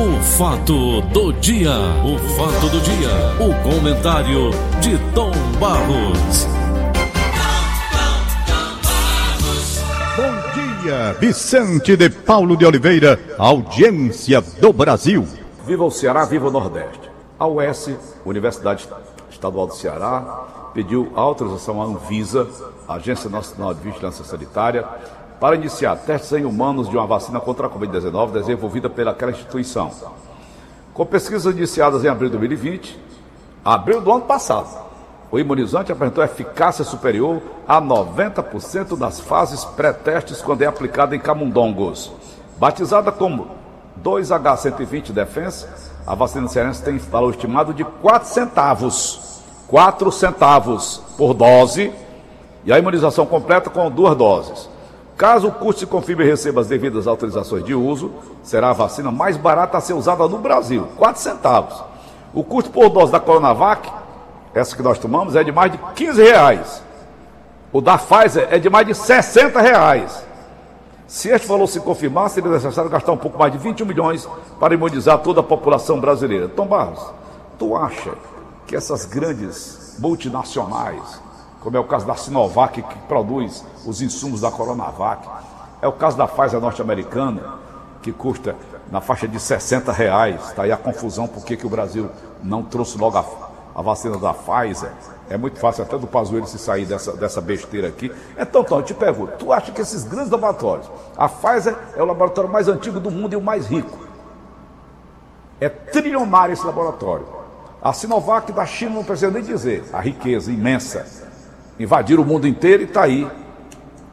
O fato do dia, o fato do dia, o comentário de Tom Barros. Bom dia, Vicente de Paulo de Oliveira, audiência do Brasil. Viva o Ceará, viva o Nordeste. A UES, Universidade Estadual do Ceará, pediu autorização à Anvisa, Agência Nacional de Vigilância Sanitária, para iniciar testes em humanos de uma vacina contra a Covid-19 desenvolvida pelaquela instituição. Com pesquisas iniciadas em abril de 2020, abril do ano passado, o imunizante apresentou eficácia superior a 90% nas fases pré-testes quando é aplicado em camundongos. Batizada como 2H120 Defense, a vacina cearense tem valor estimado de 4 centavos. 4 centavos por dose e a imunização completa com duas doses. Caso o custo se confirme e receba as devidas autorizações de uso, será a vacina mais barata a ser usada no Brasil, 4 centavos. O custo por dose da Coronavac, essa que nós tomamos, é de mais de 15 reais. O da Pfizer é de mais de 60 reais. Se este valor se confirmar, seria necessário gastar um pouco mais de 21 milhões para imunizar toda a população brasileira. Tom Barros, tu acha que essas grandes multinacionais como é o caso da Sinovac, que produz os insumos da Coronavac. É o caso da Pfizer norte-americana, que custa na faixa de 60 reais. Está aí a confusão por que o Brasil não trouxe logo a, a, vacina da Pfizer. É muito fácil até do Pazuello se sair dessa, dessa besteira aqui. Então, Tom, eu te pergunto, tu acha que esses grandes laboratórios, a Pfizer é o laboratório mais antigo do mundo e o mais rico. É trilionário esse laboratório. A Sinovac da China não precisa nem dizer, a riqueza imensa invadiram o mundo inteiro e está aí,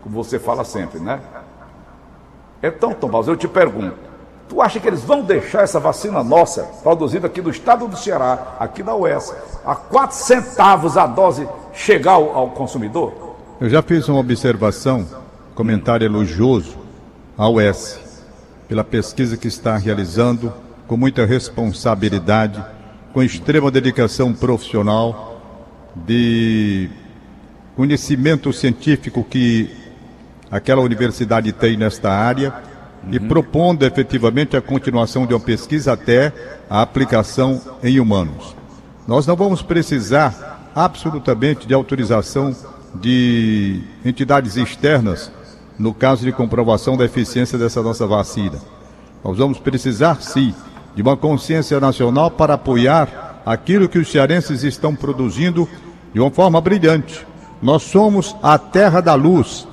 como você fala sempre, né? Então, Tomás, eu te pergunto, tu acha que eles vão deixar essa vacina nossa, produzida aqui no estado do Ceará, aqui na UES, a 4 centavos a dose chegar ao, ao consumidor? Eu já fiz uma observação, comentário elogioso à UES, pela pesquisa que está realizando com muita responsabilidade, com extrema dedicação profissional, de conhecimento científico que aquela universidade tem nesta área uhum. e propondo efetivamente a continuação de uma pesquisa até a aplicação em humanos. Nós não vamos precisar absolutamente de autorização de entidades externas no caso de comprovação da eficiência dessa nossa vacina. Nós vamos precisar, sim, de uma consciência nacional para apoiar aquilo que os cearenses estão produzindo de uma forma brilhante. Nós somos a terra da luz.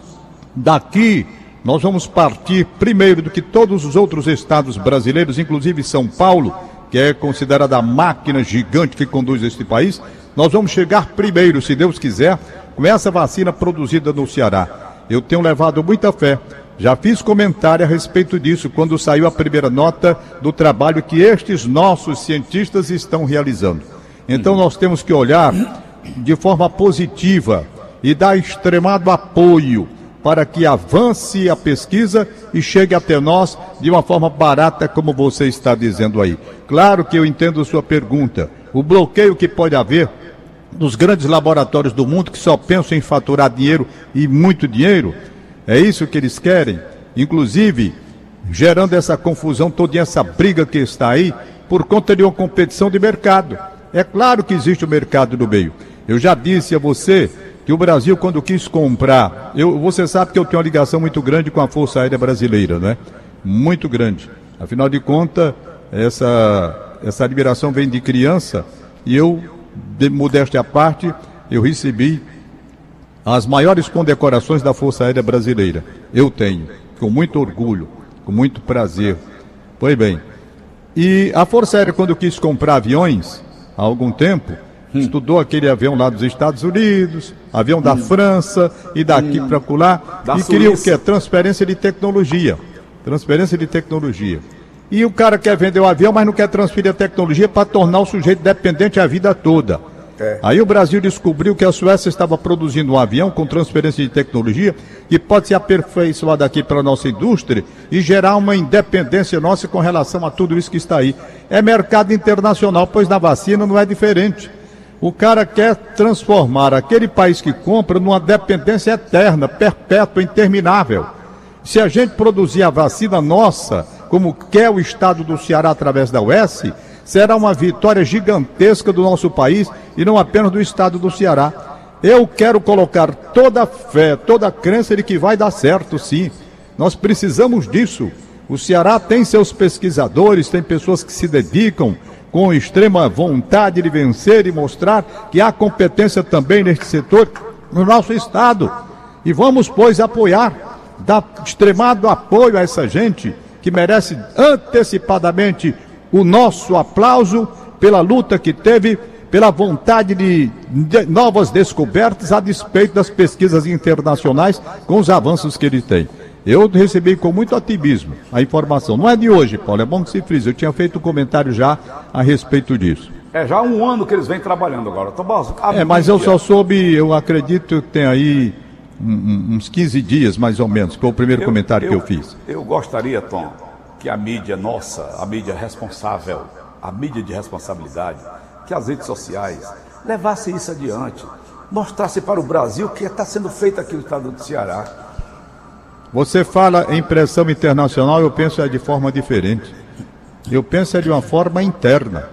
Daqui nós vamos partir primeiro do que todos os outros estados brasileiros, inclusive São Paulo, que é considerada a máquina gigante que conduz este país. Nós vamos chegar primeiro, se Deus quiser, com essa vacina produzida no Ceará. Eu tenho levado muita fé. Já fiz comentário a respeito disso quando saiu a primeira nota do trabalho que estes nossos cientistas estão realizando. Então nós temos que olhar de forma positiva e dar extremado apoio para que avance a pesquisa e chegue até nós de uma forma barata, como você está dizendo aí. Claro que eu entendo sua pergunta. O bloqueio que pode haver dos grandes laboratórios do mundo que só pensam em faturar dinheiro e muito dinheiro, é isso que eles querem, inclusive gerando essa confusão toda essa briga que está aí por conta de uma competição de mercado. É claro que existe o mercado no meio. Eu já disse a você que o Brasil, quando quis comprar, eu, você sabe que eu tenho uma ligação muito grande com a Força Aérea Brasileira, né? Muito grande. Afinal de contas, essa, essa vem de criança e eu, de modéstia à parte, eu recebi as maiores condecorações da Força Aérea Brasileira. Eu tenho, com muito orgulho, com muito prazer. Pois bem. E a Força Aérea, quando quis comprar aviões, há algum tempo, Hum. Estudou aquele avião lá dos Estados Unidos, avião da hum. França e daqui hum. para lá. e Suíça. queria o quê? Transferência de tecnologia. Transferência de tecnologia. E o cara quer vender o avião, mas não quer transferir a tecnologia para tornar o sujeito dependente a vida toda. É. Aí o Brasil descobriu que a Suécia estava produzindo um avião com transferência de tecnologia que pode ser aperfeiçoado aqui para a nossa indústria e gerar uma independência nossa com relação a tudo isso que está aí. É mercado internacional, pois na vacina não é diferente. O cara quer transformar aquele país que compra numa dependência eterna, perpétua, interminável. Se a gente produzir a vacina nossa, como quer o estado do Ceará através da UES, será uma vitória gigantesca do nosso país e não apenas do estado do Ceará. Eu quero colocar toda a fé, toda a crença de que vai dar certo, sim. Nós precisamos disso. O Ceará tem seus pesquisadores, tem pessoas que se dedicam com extrema vontade de vencer e mostrar que há competência também neste setor no nosso estado. E vamos, pois, apoiar, dar extremado apoio a essa gente que merece antecipadamente o nosso aplauso pela luta que teve, pela vontade de, novas descobertas a despeito das pesquisas internacionais com os avanços que ele tem. Eu recebi com muito otimismo a informação. Não é de hoje, Paulo, é bom que se frise. Eu tinha feito um comentário já a respeito disso. É já há um ano que eles vêm trabalhando agora. Tomás, é, mas eu só soube, eu acredito que tem aí uns 15 dias mais ou menos, que foi o primeiro eu, comentário eu, que eu fiz. Eu gostaria, Tom, que a mídia nossa, a mídia responsável, a mídia de responsabilidade, que as redes sociais levasse isso adiante, mostrasse para o Brasil o que está sendo feito aqui no estado do Ceará. Você fala em pressão internacional, eu penso é de forma diferente. Eu penso é de uma forma interna.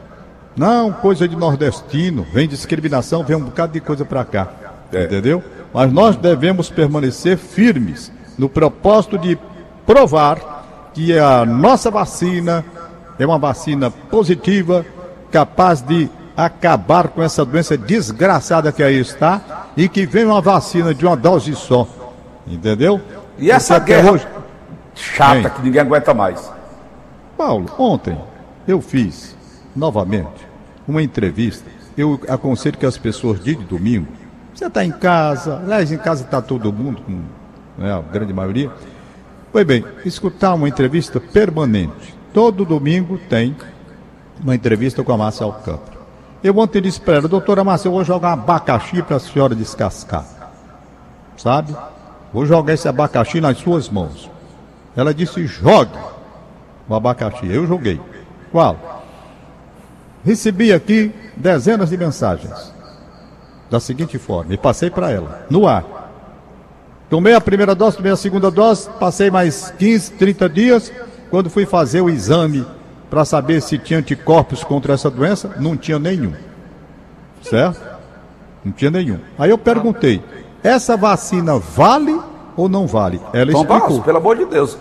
Não coisa de nordestino, vem discriminação, vem um bocado de coisa para cá. É. Entendeu? Mas nós devemos permanecer firmes no propósito de provar que a nossa vacina é uma vacina positiva, capaz de acabar com essa doença desgraçada que aí está e que vem uma vacina de uma dose só. Entendeu? E essa guerra hoje... chata que ninguém aguenta mais. Paulo, ontem eu fiz novamente uma entrevista. Eu aconselho que as pessoas de domingo, você está em casa, aliás, em casa está todo mundo, com né, a grande maioria Pois bem, escutar uma entrevista permanente. Todo domingo tem uma entrevista com a Márcia Alcântara. Eu ontem disse para ela, doutora Márcia, eu vou jogar um abacaxi para a senhora descascar. Sabe? Vou jogar esse abacaxi nas suas mãos. Ela disse, jogue o abacaxi. Eu joguei. Qual? Recebi aqui dezenas de mensagens. Da seguinte forma, e passei para ela, no ar. Tomei a primeira dose, tomei a segunda dose, passei mais 15, 30 dias. Quando fui fazer o exame para saber se tinha anticorpos contra essa doença, não tinha nenhum. Certo? Não tinha nenhum. Aí eu perguntei: essa vacina vale ou não vale? Ela Tom explicou. Barros, pelo amor de Deus.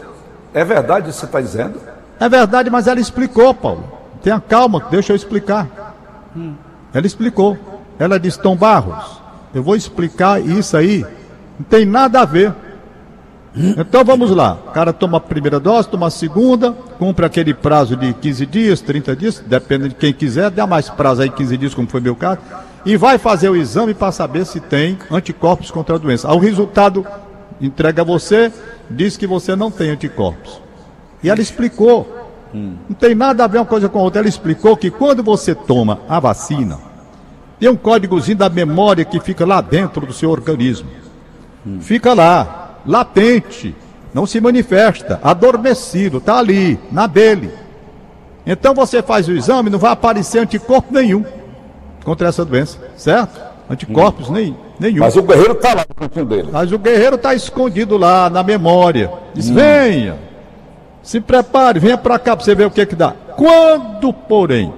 É verdade isso que você está dizendo? É verdade, mas ela explicou, Paulo. Tenha calma, deixa eu explicar. Hum. Ela explicou. Ela disse: Tom Barros, eu vou explicar isso aí não tem nada a ver. Então vamos lá. O cara toma a primeira dose, toma a segunda, cumpre aquele prazo de 15 dias, 30 dias, depende de quem quiser, dá mais prazo aí, 15 dias, como foi meu caso, e vai fazer o exame para saber se tem anticorpos contra a doença. O resultado entrega a você, diz que você não tem anticorpos. E ela explicou. Não tem nada a ver uma coisa com a outra. Ela explicou que quando você toma a vacina, tem um códigozinho da memória que fica lá dentro do seu organismo fica lá, latente, não se manifesta, adormecido, está ali, na dele. Então você faz o exame, não vai aparecer anticorpo nenhum contra essa doença, certo? Anticorpos hum. nem, nenhum. Mas o guerreiro está lá no cantinho dele. Mas o guerreiro está escondido lá na memória. Diz: hum. venha, se prepare, venha para cá para você ver o que, que dá. Quando, porém,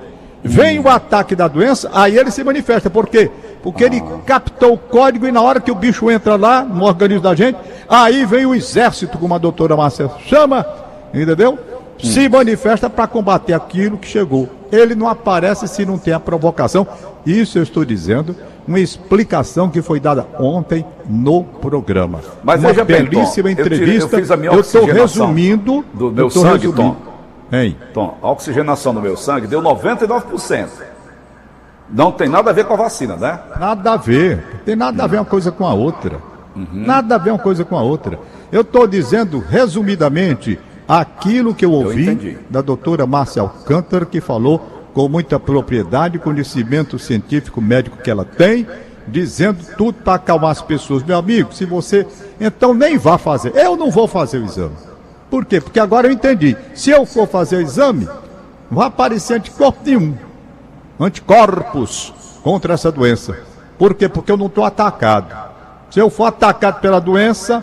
vem hum. o ataque da doença, aí ele se manifesta. Por quê? Porque ele captou o código e na hora que o bicho entra lá no organismo da gente, aí vem o exército, como a doutora Márcia chama, entendeu? Se manifesta para combater aquilo que chegou. Ele não aparece se não tem a provocação. Isso eu estou dizendo, uma explicação que foi dada ontem no programa. Mas uma veja belíssima bem, Tom, entrevista. Eu, estou resumindo do meu sangue, resumindo. Tom. Hein? Tom, a oxigenação do meu sangue deu 99%. Não tem nada a ver com a vacina, né? Nada a ver. Tem nada a ver uma coisa com a outra. Uhum. Nada a ver uma coisa com a outra. Eu estou dizendo, resumidamente, aquilo que eu ouvi eu da doutora Márcia Alcântara, que falou com muita propriedade, conhecimento científico médico que ela tem, dizendo tudo para acalmar as pessoas. Meu amigo, se você. Então nem vá fazer. Eu não vou fazer o exame. Por quê? Porque agora eu entendi. Se eu for fazer o exame, não vai aparecer anticorpo nenhum anticorpos contra essa doença. Por quê? Porque eu não estou atacado. Se eu for atacado pela doença,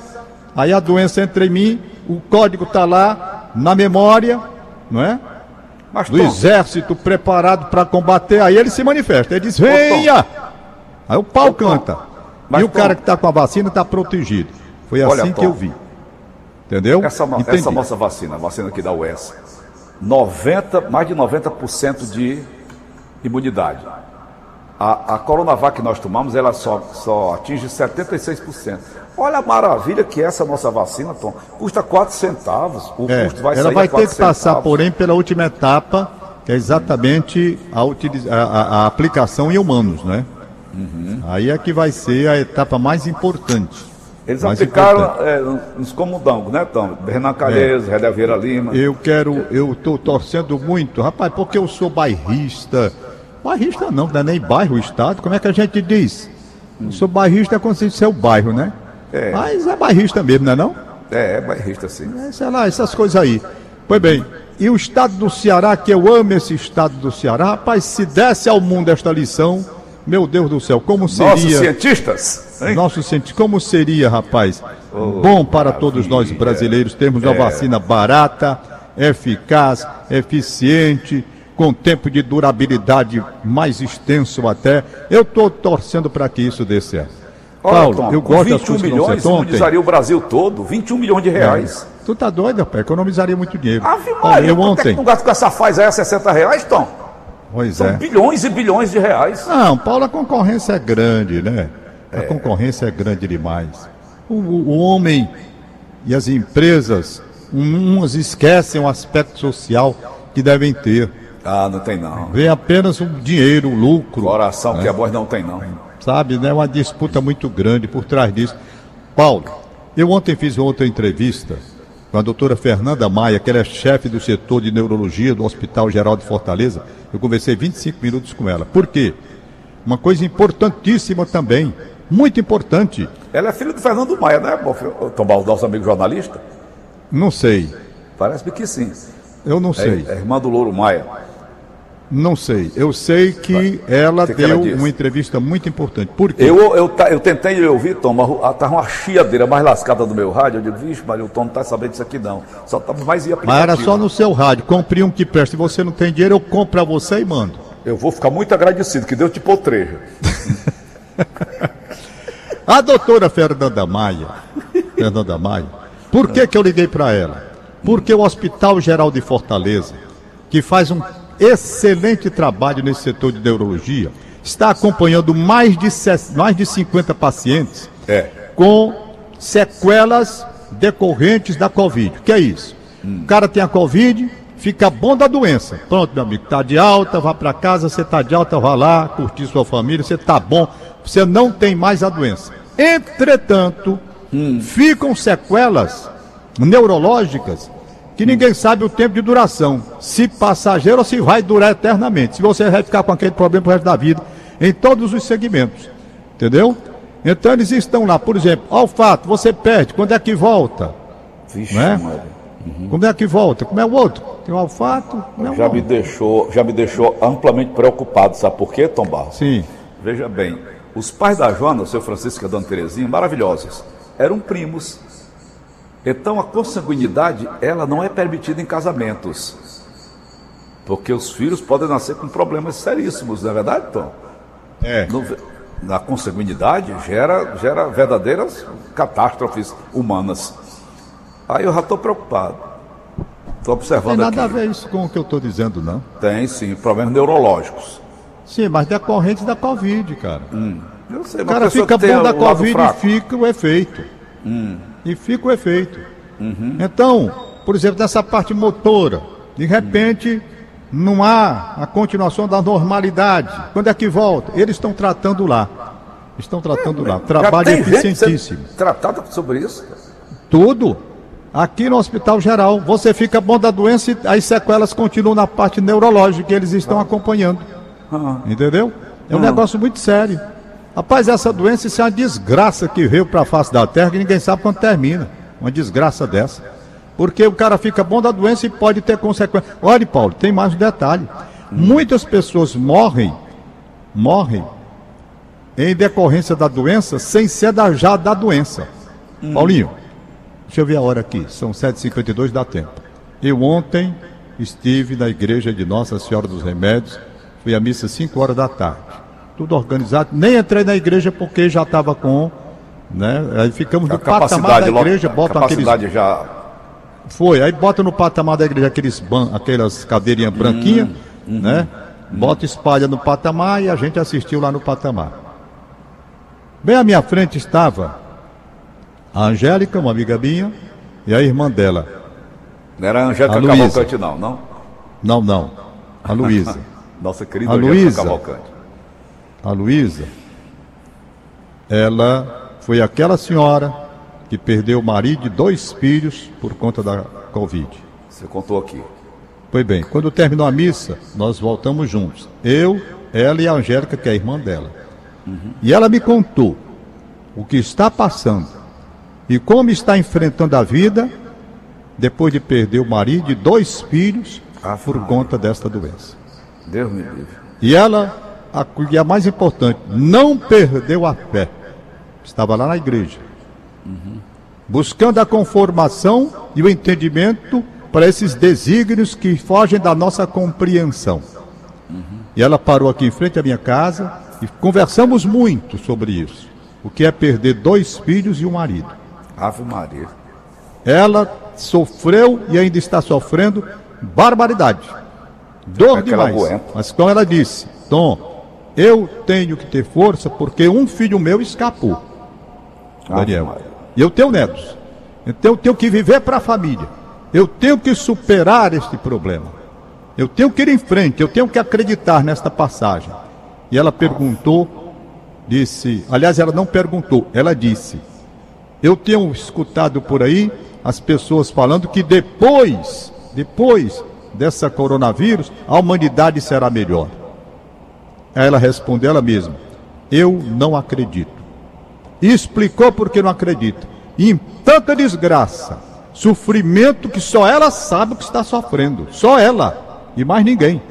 aí a doença entra em mim, o código está lá, na memória, não é? Mas, Do Tom, exército preparado para combater, aí ele se manifesta. Ele diz: venha! Aí o pau canta. mas, e o Tom, cara que está com a vacina está protegido. Foi Olha, assim que Tom, eu vi. Entendeu? essa, Entendi. essa nossa vacina, a vacina aqui da US, 90, mais de 90% de imunidade. A, a Coronavac que nós tomamos, ela só, só atinge 76%. Olha a maravilha que é essa nossa vacina, Tom. Custa 4 centavos. O É, custo vai ela sair vai a 4 ter que passar, centavos. porém, pela última etapa, que é exatamente a, a- a- aplicação em humanos, né? Uhum. Aí é que vai ser a etapa mais importante. Eles mais aplicaram é, nos comundangos, né, Tom? Renan Calheiros, Rélia Vieira Lima. Eu quero, eu estou torcendo muito, rapaz, porque eu sou bairrista. Bairrista não, não é nem bairro, estado, como é que a gente diz? Eu sou bairrista é como se fosse o bairro, né? É. Mas é bairrista mesmo, não é não? É, é bairrista, sim. É, sei lá, essas coisas aí. Pois bem, e o estado do Ceará, que eu amo esse estado do Ceará, rapaz, se desse ao mundo esta lição, meu Deus do céu, como Nossos seria. cientistas, hein? Nosso cientista, como seria, rapaz, bom para todos nós brasileiros termos uma vacina barata, eficaz, eficiente, com tempo de durabilidade mais extenso até. Eu estou torcendo para que isso dê certo. Olha, Paulo, Tom, eu gosto das 21 coisas que não milhões, imunizaria o Brasil todo, 21 milhões de reais. Tu tá doido, rapaz? Economizaria muito dinheiro. Ave Olha, Maria, eu é ontem. que não gasta com essa faz aí a 60 reais, Tom? Pois São é. bilhões e bilhões de reais. Não, Paulo, a concorrência é grande, né? A concorrência é grande demais. O, o- homem e as empresas, um- umas esquecem o aspecto social que devem ter. Ah, não tem não. Vê apenas o dinheiro, o lucro. Coração que é bom não tem não. Sabe, né? Uma disputa muito grande por trás disso. Paulo, eu ontem fiz outra entrevista com a doutora Fernanda Maia, que ela é chefe do setor de neurologia do Hospital Geral de Fortaleza. Eu conversei 25 minutos com ela. Por quê? Uma coisa importantíssima também, muito importante. Ela é filha do Fernando Maia, né? Tom Baldo, nosso amigo jornalista? Não sei, Parece-me que sim. eu não sei, É, é irmã do Louro Maia. Não sei. Eu sei que ela que que ela deu uma entrevista muito importante. Por quê? Eu, eu, eu tentei ouvir, Tom, mas ah, tava uma chiadeira mais lascada do meu rádio. Eu digo, vixe, mas o Tom não tá sabendo disso aqui não. Só tava mais em Mas era só no seu rádio. Compre um que presta. Se você não tem dinheiro, eu compro pra você e mando. Eu vou ficar muito agradecido, que Deus te potreja. A doutora Fernanda Maia, Fernanda Maia, por que, que eu liguei para ela? Porque o Hospital Geral de Fortaleza, que faz um excelente trabalho nesse setor de neurologia, está acompanhando mais de, mais de 50 pacientes É. com sequelas decorrentes da Covid. O que é isso? O cara tem a Covid, fica bom da doença. Pronto, meu amigo, tá de alta, vá para casa, você tá de alta, vá lá, curtir sua família, você tá bom, você não tem mais a doença. Entretanto, ficam sequelas neurológicas que ninguém sabe o tempo de duração, se passageiro ou se vai durar eternamente. Se você vai ficar com aquele problema pro resto da vida, em todos os segmentos. Entendeu? Então eles estão lá, por exemplo, olfato, você perde, quando é que volta? Vixe, Não é? Maria. Como é que volta? Como é o outro? Tem o olfato, como é Já me deixou, já me deixou amplamente preocupado, sabe por quê, Tom Barros? Sim. Veja bem, os pais da Joana, o seu Francisco e a dona Terezinha, maravilhosos, eram primos. Então a consanguinidade, ela não é permitida em casamentos. Porque os filhos podem nascer com problemas seríssimos, não é verdade, Tom? É. No- na consanguinidade gera, gera verdadeiras catástrofes humanas. Aí eu já estou preocupado. Estou Tem observando nada a aqui. ver isso com o que eu estou dizendo, não. Tem sim, problemas neurológicos. Sim, mas decorrentes da Covid, cara. Eu sei, O mas a cara fica tem bom da o Covid e fica o efeito. E fica o efeito. Então, por exemplo, nessa parte motora, de repente não há a continuação da normalidade. Quando é que volta? Eles estão tratando lá. Estão tratando lá. Já Trabalho eficientíssimo. sendo tratada sobre isso? Tudo. Aqui no Hospital Geral, você fica bom da doença e as sequelas continuam na parte neurológica que eles estão acompanhando. Entendeu? É um negócio muito sério. Rapaz, essa doença isso é uma desgraça que veio para a face da Terra que ninguém sabe quando termina. Uma desgraça dessa. Porque o cara fica bom da doença e pode ter consequências. Olha, Paulo, tem mais um detalhe. Muitas pessoas morrem, morrem em decorrência da doença sem ser da, já da doença. Paulinho, deixa eu ver a hora aqui. São 7h52, dá tempo. Eu ontem estive na igreja de Nossa Senhora dos Remédios, fui à missa 5 horas da tarde. Tudo organizado, nem entrei na igreja porque já estava com, né? Aí ficamos A no patamar da igreja, botam aqueles já foi, aí bota no patamar da igreja aqueles ban, aquelas cadeirinhas branquinhas, né? Bota espalha no patamar e a gente assistiu lá no patamar. Bem à minha frente estava a Angélica, uma amiga minha, e a irmã dela. não era a Angélica A. Cavalcante, não, não? Não, não. A Luísa. Nossa querida A Luísa. Cavalcante. A Luísa, ela foi aquela senhora que perdeu o marido e dois filhos por conta da Covid. Você contou aqui. Pois bem, quando terminou a missa, nós voltamos juntos. Eu, ela e a Angélica, que é a irmã dela. E ela me contou o que está passando e como está enfrentando a vida depois de perder o marido e dois filhos Ave por conta desta doença. Deus me livre. E ela, a, e a mais importante, não perdeu a fé. Estava lá na igreja. Buscando a conformação e o entendimento para esses desígnios que fogem da nossa compreensão. E ela parou aqui em frente à minha casa e conversamos muito sobre isso. O que é perder dois filhos e um marido. Ave Maria. Ela sofreu e ainda está sofrendo barbaridade. Dor É demais. Mas como ela disse, Tom, eu tenho que ter força porque um filho meu escapou. Ave Daniel. E eu tenho netos. Então eu tenho que viver para a família. Eu tenho que superar este problema. Eu tenho que ir em frente, eu tenho que acreditar nesta passagem. E ela perguntou, disse, aliás, ela não perguntou, ela disse: Eu tenho escutado por aí as pessoas falando que depois, depois dessa coronavírus, a humanidade será melhor. Aí ela respondeu ela mesma: Eu não acredito e explicou por que não acredita. E em tanta desgraça, sofrimento que só ela sabe o que está sofrendo. Só ela e mais ninguém.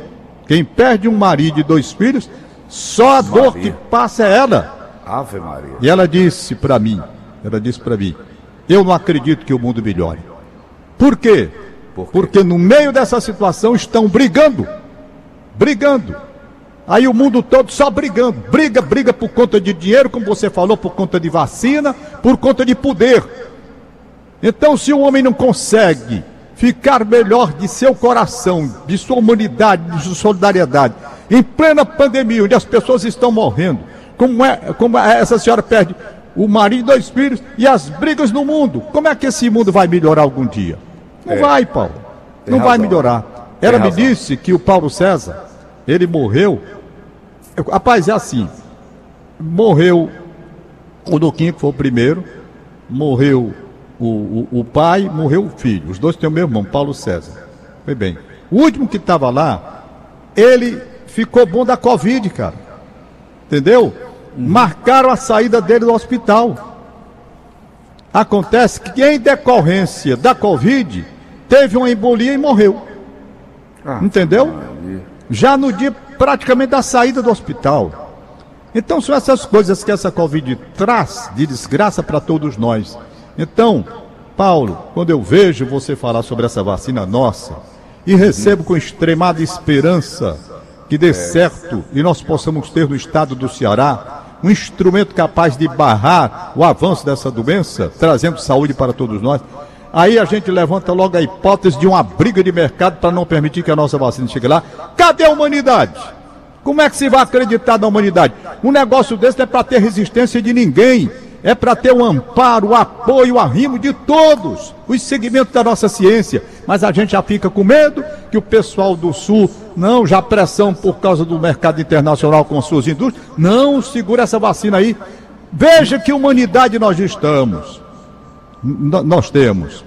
Quem perde um marido e dois filhos, só a dor Maria. que passa é ela. Ave Maria. E ela disse para mim, ela disse para mim, eu não acredito que o mundo melhore. Por quê? Por quê? Porque no meio dessa situação estão brigando. Brigando. Aí o mundo todo só brigando. Briga, briga por conta de dinheiro, como você falou, por conta de vacina, por conta de poder. Então, se o homem não consegue ficar melhor de seu coração, de sua humanidade, de sua solidariedade, em plena pandemia, onde as pessoas estão morrendo, como é, como é- essa senhora perde o marido e dois filhos e as brigas no mundo, como é que esse mundo vai melhorar algum dia? Não É. vai, Paulo. Tem Não vai razão. melhorar. Tem Ela me razão. disse que o Paulo César, ele morreu. Rapaz, é assim. Morreu o Duquinho, que foi o primeiro, morreu o, o, o pai, morreu o filho. Os dois têm o mesmo nome, Paulo César. Foi bem. O último que estava lá, ele ficou bom da Covid, cara. Entendeu? Marcaram a saída dele do hospital. Acontece que em decorrência da Covid, teve uma embolia e morreu. Ah, Entendeu? Já no dia praticamente da saída do hospital. Então são essas coisas que essa Covid traz de desgraça para todos nós. Então, Paulo, quando eu vejo você falar sobre essa vacina nossa e recebo com extremada esperança que dê certo e nós possamos ter no estado do Ceará um instrumento capaz de barrar o avanço dessa doença, trazendo saúde para todos nós. Aí a gente levanta logo a hipótese de uma briga de mercado para não permitir que a nossa vacina chegue lá. Cadê a humanidade? Como é que se vai acreditar na humanidade? Um negócio desse não é para ter resistência de ninguém. É para ter o amparo, o apoio, o arrimo de todos, os segmentos da nossa ciência. Mas a gente já fica com medo que o pessoal do Sul, não, já pressão por causa do mercado internacional com suas indústrias, não, segura essa vacina aí. Veja que humanidade nós estamos. Nós temos.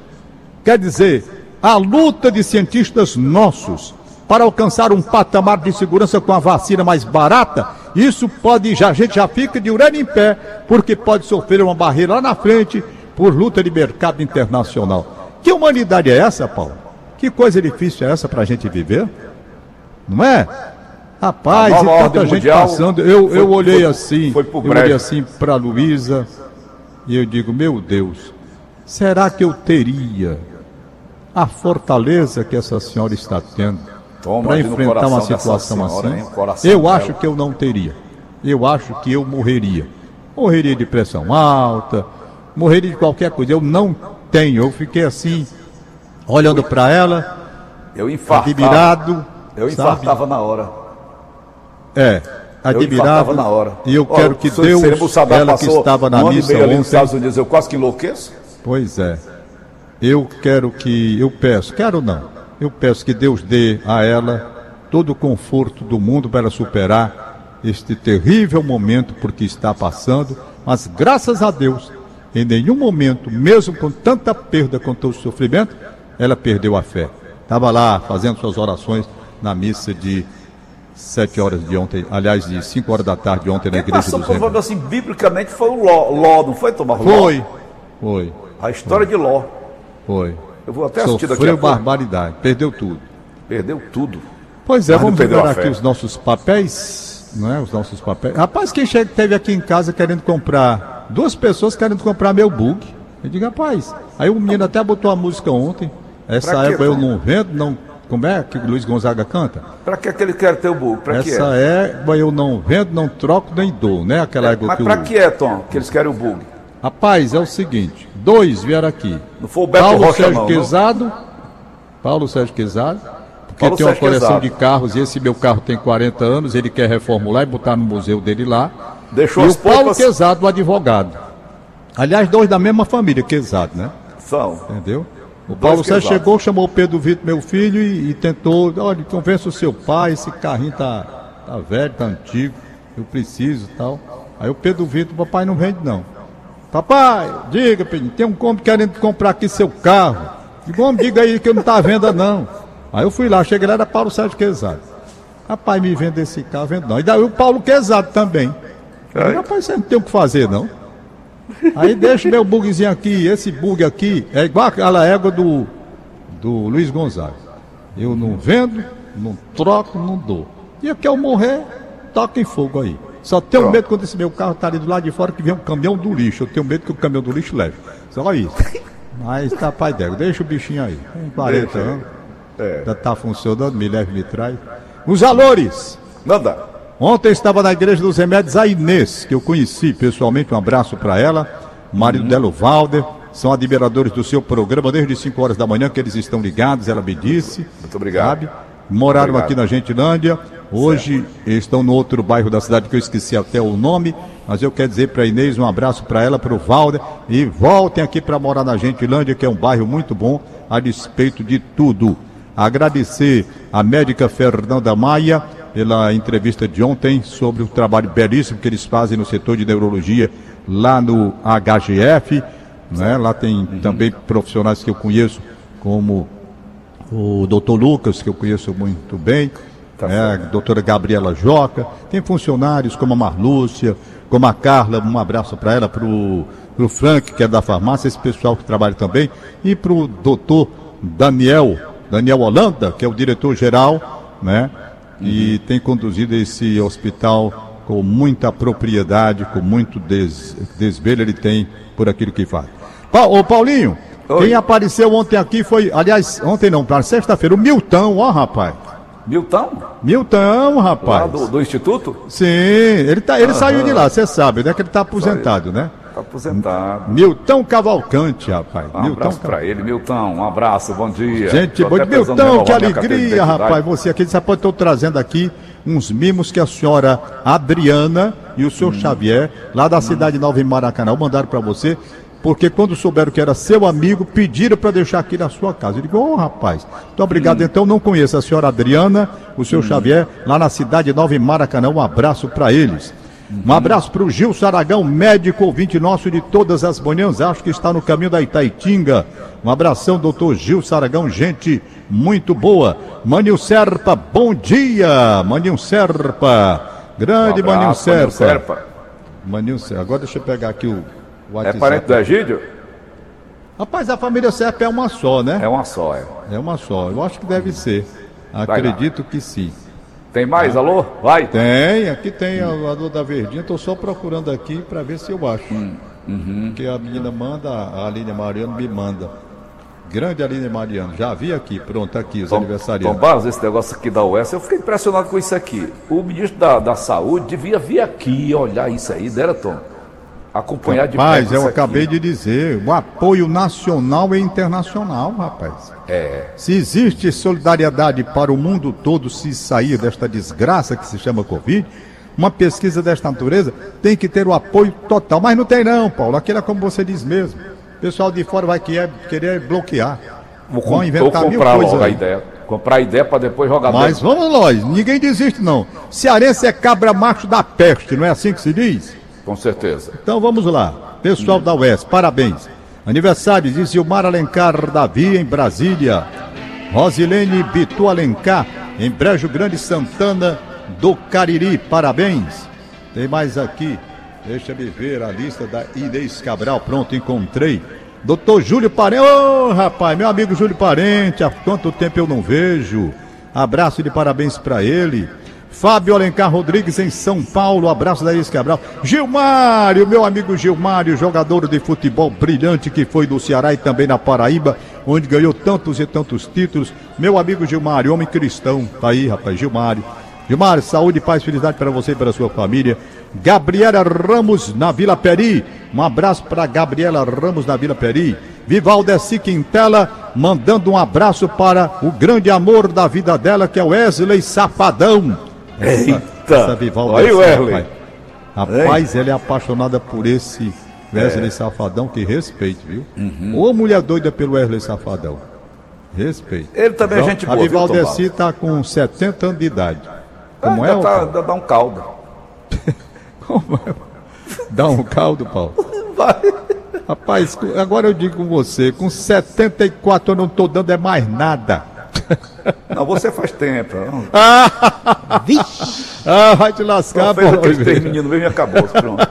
Quer dizer, a luta de cientistas nossos para alcançar um patamar de segurança com a vacina mais barata, isso pode, já, a gente já fica de orelha em pé, porque pode sofrer uma barreira lá na frente por luta de mercado internacional. Que humanidade é essa, Paulo? Que coisa difícil é essa para a gente viver? Não é? Rapaz, A e tanta gente passando. Eu, foi- eu olhei foi- assim, foi eu olhei assim para Luísa e eu digo, meu Deus, será que eu teria a fortaleza que essa senhora está tendo para enfrentar uma situação senhora, assim, eu dela. acho que eu não teria. Eu acho que eu morreria. Morreria de pressão alta, morreria de qualquer coisa. Eu não tenho. Eu fiquei assim, olhando para ela, eu admirado. Eu infartava sabe? na hora. É, admirado. na hora. E eu quero que Deus, ela que estava na missa ontem... Estados Unidos, eu quase que enlouqueço. Pois é. Eu quero que, eu peço, quero não, eu peço que Deus dê a ela todo o conforto do mundo para superar este terrível momento por que está passando, mas graças a Deus, em nenhum momento, mesmo com tanta perda, com todo sofrimento, ela perdeu a fé. Estava lá fazendo suas orações na missa de sete horas de ontem, aliás, de cinco horas da tarde de ontem na igreja passou do Zé. assim, biblicamente foi o Ló, Ló não foi, Tomás? Foi, foi. A história foi. de Ló. Foi. Eu vou até assistir Sofreu daqui a barbaridade, perdeu tudo. Perdeu tudo. Pois é, Mas vamos ver aqui os nossos papéis, não é? Os nossos papéis. Rapaz, quem chega, teve aqui em casa querendo comprar, duas pessoas querendo comprar meu bug. Eu digo, rapaz, aí o menino até botou a música ontem. Essa égua eu não vendo, não. Como é que o Luiz Gonzaga canta? Para que, que ele quer ter o bug? Pra Essa é? égua eu não vendo, não troco nem dou, né? Aquela é, mas que Mas para que é, Tom, que eles querem o bug? Rapaz, é o seguinte: dois vieram aqui. Não foi o Beto Paulo Rocha, Sérgio não, Quezado. Não? Paulo Sérgio Quezado. Porque Paulo tem uma Sérgio coleção Quezado. de carros e esse meu carro tem 40 anos, ele quer reformular e botar no museu dele lá. Deixou e o Paulo poucas... Quezado, o advogado. Aliás, dois da mesma família, Quezado, né? São. Entendeu? O Paulo Sérgio chegou, chamou o Pedro Vitor, meu filho, e, e tentou, olha, convença o seu pai, esse carrinho tá, tá velho, tá antigo, eu preciso tal. Aí o Pedro Vitor, papai não vende não. Papai, diga, Pedro, tem um homem querendo comprar aqui seu carro. Digo, homem, diga aí que eu não tá à venda não. Aí eu fui lá, cheguei lá, era Paulo Sérgio Quezado. Rapaz, me vende esse carro, vendo não. E daí o Paulo Quezado também. Aí, rapaz, você não tem o que fazer não. Aí deixa meu bugzinho aqui, esse bug aqui é igual aquela égua do, do Luiz Gonzaga. Eu não vendo, não troco, não dou. E eu quero morrer, toca em fogo aí. Só tenho Pronto. medo quando esse meu carro tá ali do lado de fora que vem um caminhão do lixo. Eu tenho medo que o caminhão do lixo leve. Só isso. Mas tá pai d'égua, deixa o bichinho aí. Tem 40 Deixa aí. anos. É. Já tá funcionando, me leve, me traz. Os valores. Manda. Ontem estava na Igreja dos Remédios a Inês, que eu conheci pessoalmente, um abraço para ela, marido dela, o Valder, são admiradores do seu programa desde 5 horas da manhã que eles estão ligados, ela me disse. Muito obrigado. Sabe? Moraram Obrigado. aqui na Gentilândia, hoje estão no outro bairro da cidade que eu esqueci até o nome, mas eu quero dizer para Inês um abraço para ela, para o Valder, e voltem aqui para morar na Gentilândia, que é um bairro muito bom, a despeito de tudo. Agradecer a médica Fernanda Maia pela entrevista de ontem sobre o trabalho belíssimo que eles fazem no setor de neurologia lá no HGF. Né? Lá tem também profissionais que eu conheço, como o doutor Lucas, que eu conheço muito bem, Tá né? a doutora Gabriela Joca. Tem funcionários como a Marlúcia, como a Carla, um abraço para ela, para o Frank, que é da farmácia, esse pessoal que trabalha também, e para o doutor Daniel, Daniel Holanda, que é o diretor-geral, né? E tem conduzido esse hospital com muita propriedade, com muito des, desvelo ele tem por aquilo que faz. Pa, ô Paulinho, Oi. quem apareceu ontem aqui foi, aliás, ontem não, para sexta-feira, o Milton, ó rapaz. Milton? Milton, Lá rapaz. do, do Instituto? Sim, ele, tá, ele saiu de lá, você sabe, né? Que ele tá aposentado, né? Tá aposentado. Milton Cavalcante, rapaz. Um Milton abraço Cavalcante. pra ele, Milton. Um abraço, bom dia. Gente pensando em Milton, que alegria, rapaz. Você aqui, você pode estar trazendo aqui uns mimos que a senhora Adriana e o Hum. senhor Xavier, lá da cidade Nova em Maracanã, mandaram para você. Porque quando souberam que era seu amigo, pediram para deixar aqui na sua casa. Eu digo, ô rapaz, muito obrigado. Hum. Então, não conheço a senhora Adriana, o senhor Xavier, lá na cidade Nova em Maracanã. Um abraço para eles. Um abraço para o Gil Saragão, médico ouvinte nosso de todas as manhãs, acho que está no caminho da Itaitinga. Um abração, doutor Gil Saragão, gente muito boa. Maninho Serpa, bom dia, Maninho Serpa. Grande Um abraço, Maninho Serpa. Serpa. Maninho Serpa. Agora deixa eu pegar aqui o É WhatsApp. parente do Egídio? Rapaz, a família Serpa é uma só, né? É uma só, é. É uma só. Eu acho que deve ser. Acredito que sim. Tem mais, alô? Vai. Tem, aqui tem a, a do da Verdinha, estou só procurando aqui para ver se eu acho. Hum, uhum. Porque a menina manda, a Aline Mariano me manda. Grande Aline Mariano, já vi aqui, pronto, aqui os Tom, aniversariantes. Tom Barros, esse negócio aqui da UES, eu fiquei impressionado com isso aqui. O ministro da, da Saúde devia vir aqui olhar isso aí, dera, Tom? Acompanhar de Rapaz, perto eu acabei aqui. de dizer, o apoio nacional e internacional, rapaz. É, Se existe solidariedade para o mundo todo se sair desta desgraça que se chama Covid, uma pesquisa desta natureza tem que ter o apoio total. Mas não tem não, Paulo. Aquilo é como você diz mesmo. O pessoal de fora vai querer, bloquear. vou, Vão inventar vou mil comprar coisas logo a ideia. Comprar a ideia para depois jogar Mas dentro. vamos nós, ninguém desiste não. Cearense é cabra macho da peste, não é assim que se diz? Com certeza. Então vamos lá. Pessoal da UES, parabéns. Aniversário de Gilmar Alencar Davi em Brasília. Rosilene Bitu Alencar em Brejo Grande Santana do Cariri. Parabéns. Tem mais aqui. Deixa me ver a lista da Inês Cabral. Pronto, encontrei. Doutor Júlio Parente. Ô, rapaz, meu amigo Júlio Parente. Há quanto tempo eu não vejo. Abraço de parabéns para ele. Fábio Alencar Rodrigues em São Paulo, abraço da Cabral. Gilmário, meu amigo Gilmário, jogador de futebol brilhante que foi do Ceará e também na Paraíba, onde ganhou tantos e tantos títulos. Meu amigo Gilmário, homem cristão, tá aí, rapaz, Gilmário. Gilmário, saúde, paz, felicidade para você e para sua família. Gabriela Ramos na Vila Peri, um abraço para Gabriela Ramos na Vila Peri. Vivaldeci Quintela, mandando um abraço para o grande amor da vida dela, que é o Wesley Safadão. Eita! Vivaldi Olha é Wesley. rapaz. Rapaz, ela é apaixonada por esse Wesley Safadão, que respeito, viu? Uhum. Ô mulher doida pelo Wesley Safadão. Respeito. Ele também é gente A boa, Tom Vivaldeci tá com 70 anos de idade. Como Ah, é, tá, ainda dá um caldo. Como é? Dá um caldo, Paulo. Rapaz, agora eu digo com você, com 74 eu não tô dando é mais nada. Não, você faz tempo. Não. Ah, vai te lascar, Paulo. aqueles três meninos mesmo e acabou. Pronto.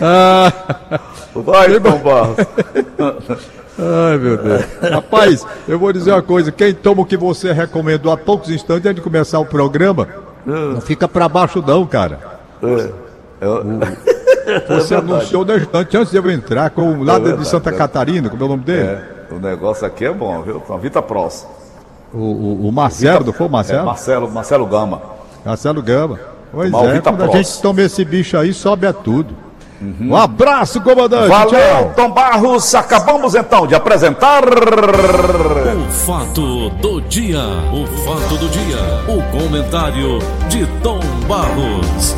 Ah, Vai, Tom Barros. ai, meu Deus. Rapaz, eu vou dizer uma coisa: quem toma o que você recomendou há poucos instantes antes de começar o programa, não fica pra baixo, não, cara. É, Você anunciou no instante antes de eu entrar com o lado de verdade, Santa é. Catarina, como é o nome dele? é, o negócio aqui é bom, viu? Tom? Vita Pross. O, o, o Marcelo, não foi o É, Marcelo? Marcelo, Marcelo Gama. Marcelo Gama. Pois Tomar o é, Vita quando a Pross. gente toma esse bicho aí, sobe a tudo. Um abraço, comandante. Valeu, Tchau. Tom Barros. Acabamos então de apresentar. O fato do dia. O fato do dia. O comentário de Tom Barros.